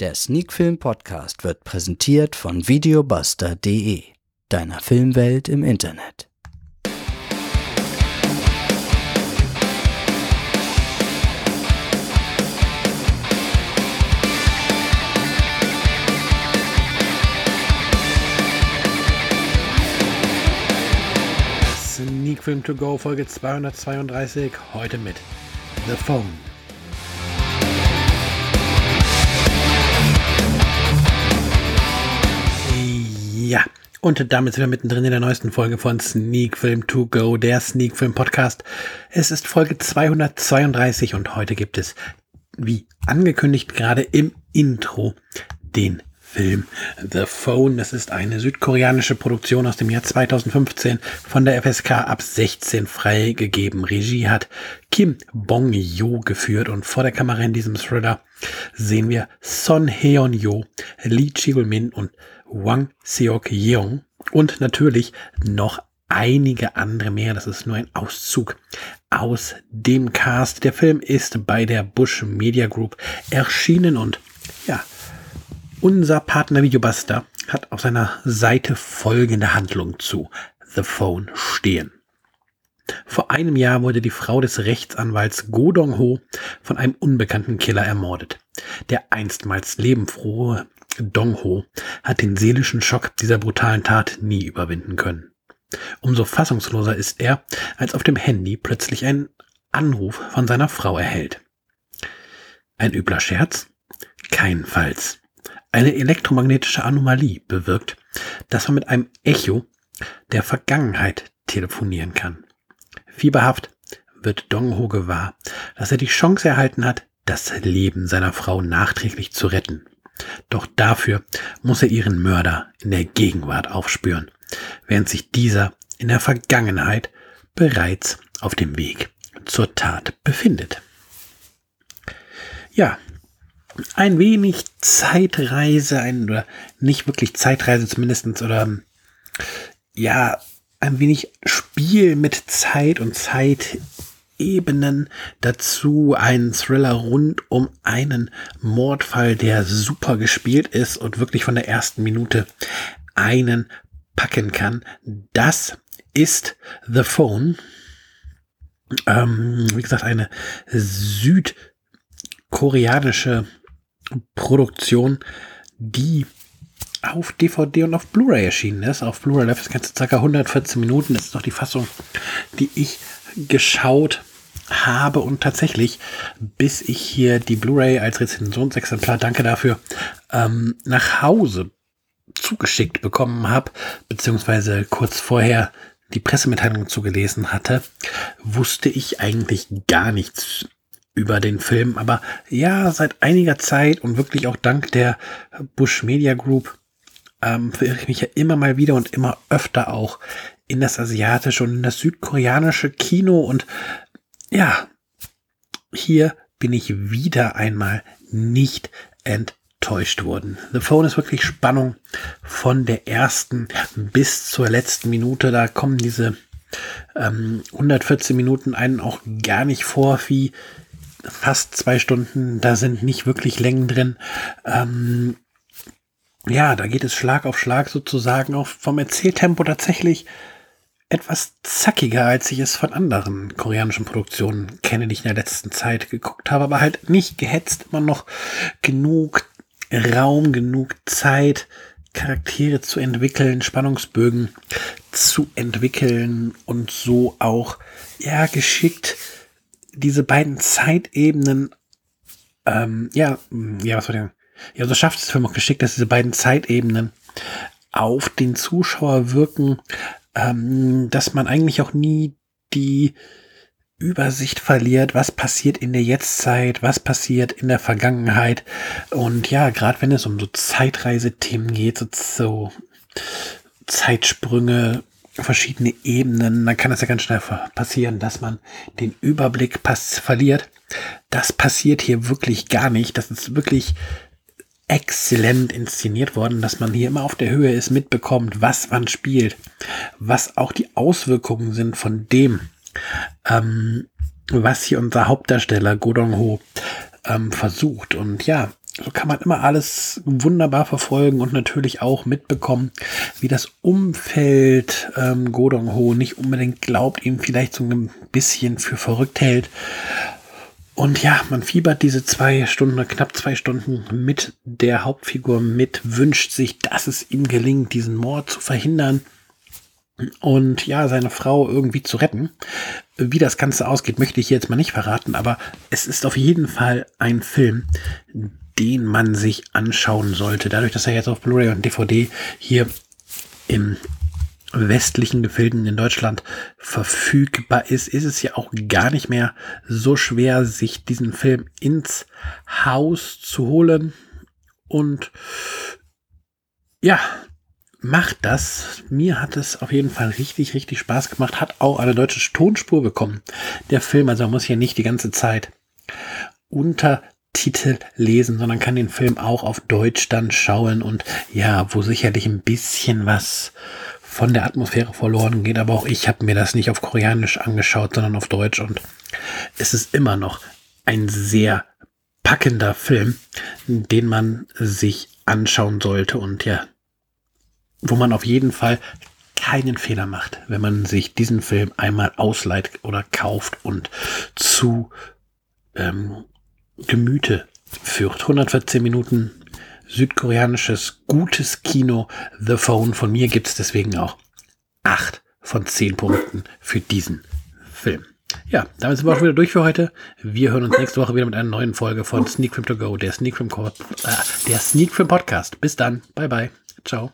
Der Sneakfilm Podcast wird präsentiert von videobuster.de, deiner Filmwelt im Internet. Sneak Film To Go Folge 232, heute mit The Phone. Und damit sind wir mittendrin in der neuesten Folge von Sneak Film To Go, der Sneak Film Podcast. Es ist Folge 232 und heute gibt es, wie angekündigt, gerade im Intro den Film The Phone. Das ist eine südkoreanische Produktion aus dem Jahr 2015 von der FSK ab 16 freigegeben. Regie hat Kim Bong-yo geführt und vor der Kamera in diesem Thriller sehen wir Son Heon-yo, Lee Chi-min und Wang Seok-yeong und natürlich noch einige andere mehr. Das ist nur ein Auszug aus dem Cast. Der Film ist bei der Bush Media Group erschienen und ja, unser Partner Videobuster hat auf seiner Seite folgende Handlung zu The Phone stehen. Vor einem Jahr wurde die Frau des Rechtsanwalts Go Dong-ho von einem unbekannten Killer ermordet. Der einstmals lebenfrohe Dong-ho hat den seelischen Schock dieser brutalen Tat nie überwinden können. Umso fassungsloser ist er, als auf dem Handy plötzlich ein Anruf von seiner Frau erhält. Ein übler Scherz? Keinenfalls. Eine elektromagnetische Anomalie bewirkt, dass man mit einem Echo der Vergangenheit telefonieren kann. Fieberhaft wird Dong-ho gewahr, dass er die Chance erhalten hat, das Leben seiner Frau nachträglich zu retten. Doch dafür muss er ihren Mörder in der Gegenwart aufspüren, während sich dieser in der Vergangenheit bereits auf dem Weg zur Tat befindet. Ja, ein wenig Zeitreise, ein, oder nicht wirklich Zeitreise zumindestens oder ja, ein wenig Spiel mit Zeit und Zeit Ebenen. Dazu ein Thriller rund um einen Mordfall, der super gespielt ist und wirklich von der ersten Minute einen packen kann. Das ist The Phone. Ähm, wie gesagt, eine südkoreanische Produktion, die auf DVD und auf Blu-ray erschienen ist. Auf Blu-ray läuft das Ganze ca. 114 Minuten. Das ist noch die Fassung, die ich geschaut habe und tatsächlich, bis ich hier die Blu-ray als Rezensionsexemplar, danke dafür, ähm, nach Hause zugeschickt bekommen habe, beziehungsweise kurz vorher die Pressemitteilung zugelesen hatte, wusste ich eigentlich gar nichts über den Film. Aber ja, seit einiger Zeit und wirklich auch dank der Bush Media Group ähm, verirre ich mich ja immer mal wieder und immer öfter auch in das asiatische und in das südkoreanische Kino und ja, hier bin ich wieder einmal nicht enttäuscht worden. The Phone ist wirklich Spannung von der ersten bis zur letzten Minute. Da kommen diese ähm, 114 Minuten einen auch gar nicht vor wie fast zwei Stunden. Da sind nicht wirklich Längen drin. Ähm, ja, da geht es Schlag auf Schlag sozusagen auch vom Erzähltempo tatsächlich etwas zackiger, als ich es von anderen koreanischen Produktionen kenne, die ich in der letzten Zeit geguckt habe, aber halt nicht gehetzt, immer noch genug Raum, genug Zeit, Charaktere zu entwickeln, Spannungsbögen zu entwickeln und so auch, ja, geschickt diese beiden Zeitebenen, ähm, ja, ja, was soll ich sagen? Ja, so schafft es Film auch geschickt, dass diese beiden Zeitebenen auf den Zuschauer wirken, ähm, dass man eigentlich auch nie die Übersicht verliert, was passiert in der Jetztzeit, was passiert in der Vergangenheit. Und ja, gerade wenn es um so Zeitreisethemen geht, so, so Zeitsprünge, verschiedene Ebenen, dann kann es ja ganz schnell passieren, dass man den Überblick verliert. Das passiert hier wirklich gar nicht. Das ist wirklich exzellent inszeniert worden, dass man hier immer auf der Höhe ist, mitbekommt, was man spielt, was auch die Auswirkungen sind von dem, ähm, was hier unser Hauptdarsteller Godong Ho ähm, versucht. Und ja, so kann man immer alles wunderbar verfolgen und natürlich auch mitbekommen, wie das Umfeld ähm, Godong Ho nicht unbedingt glaubt, ihm vielleicht so ein bisschen für verrückt hält. Und ja, man fiebert diese zwei Stunden, knapp zwei Stunden mit der Hauptfigur mit, wünscht sich, dass es ihm gelingt, diesen Mord zu verhindern und ja, seine Frau irgendwie zu retten. Wie das Ganze ausgeht, möchte ich jetzt mal nicht verraten, aber es ist auf jeden Fall ein Film, den man sich anschauen sollte. Dadurch, dass er jetzt auf Blu-ray und DVD hier im westlichen Gefilden in Deutschland verfügbar ist, ist es ja auch gar nicht mehr so schwer, sich diesen Film ins Haus zu holen. Und ja, macht das. Mir hat es auf jeden Fall richtig, richtig Spaß gemacht. Hat auch eine deutsche Tonspur bekommen. Der Film, also man muss hier nicht die ganze Zeit Untertitel lesen, sondern kann den Film auch auf Deutsch dann schauen und ja, wo sicherlich ein bisschen was von der Atmosphäre verloren geht, aber auch ich habe mir das nicht auf Koreanisch angeschaut, sondern auf Deutsch und es ist immer noch ein sehr packender Film, den man sich anschauen sollte und ja, wo man auf jeden Fall keinen Fehler macht, wenn man sich diesen Film einmal ausleiht oder kauft und zu ähm, Gemüte führt. 114 Minuten südkoreanisches gutes Kino. The Phone von mir gibt es deswegen auch acht von zehn Punkten für diesen Film. Ja, damit sind wir auch wieder durch für heute. Wir hören uns nächste Woche wieder mit einer neuen Folge von Sneak Film To Go, der Sneak Film, äh, der Sneak Film Podcast. Bis dann. Bye bye. Ciao.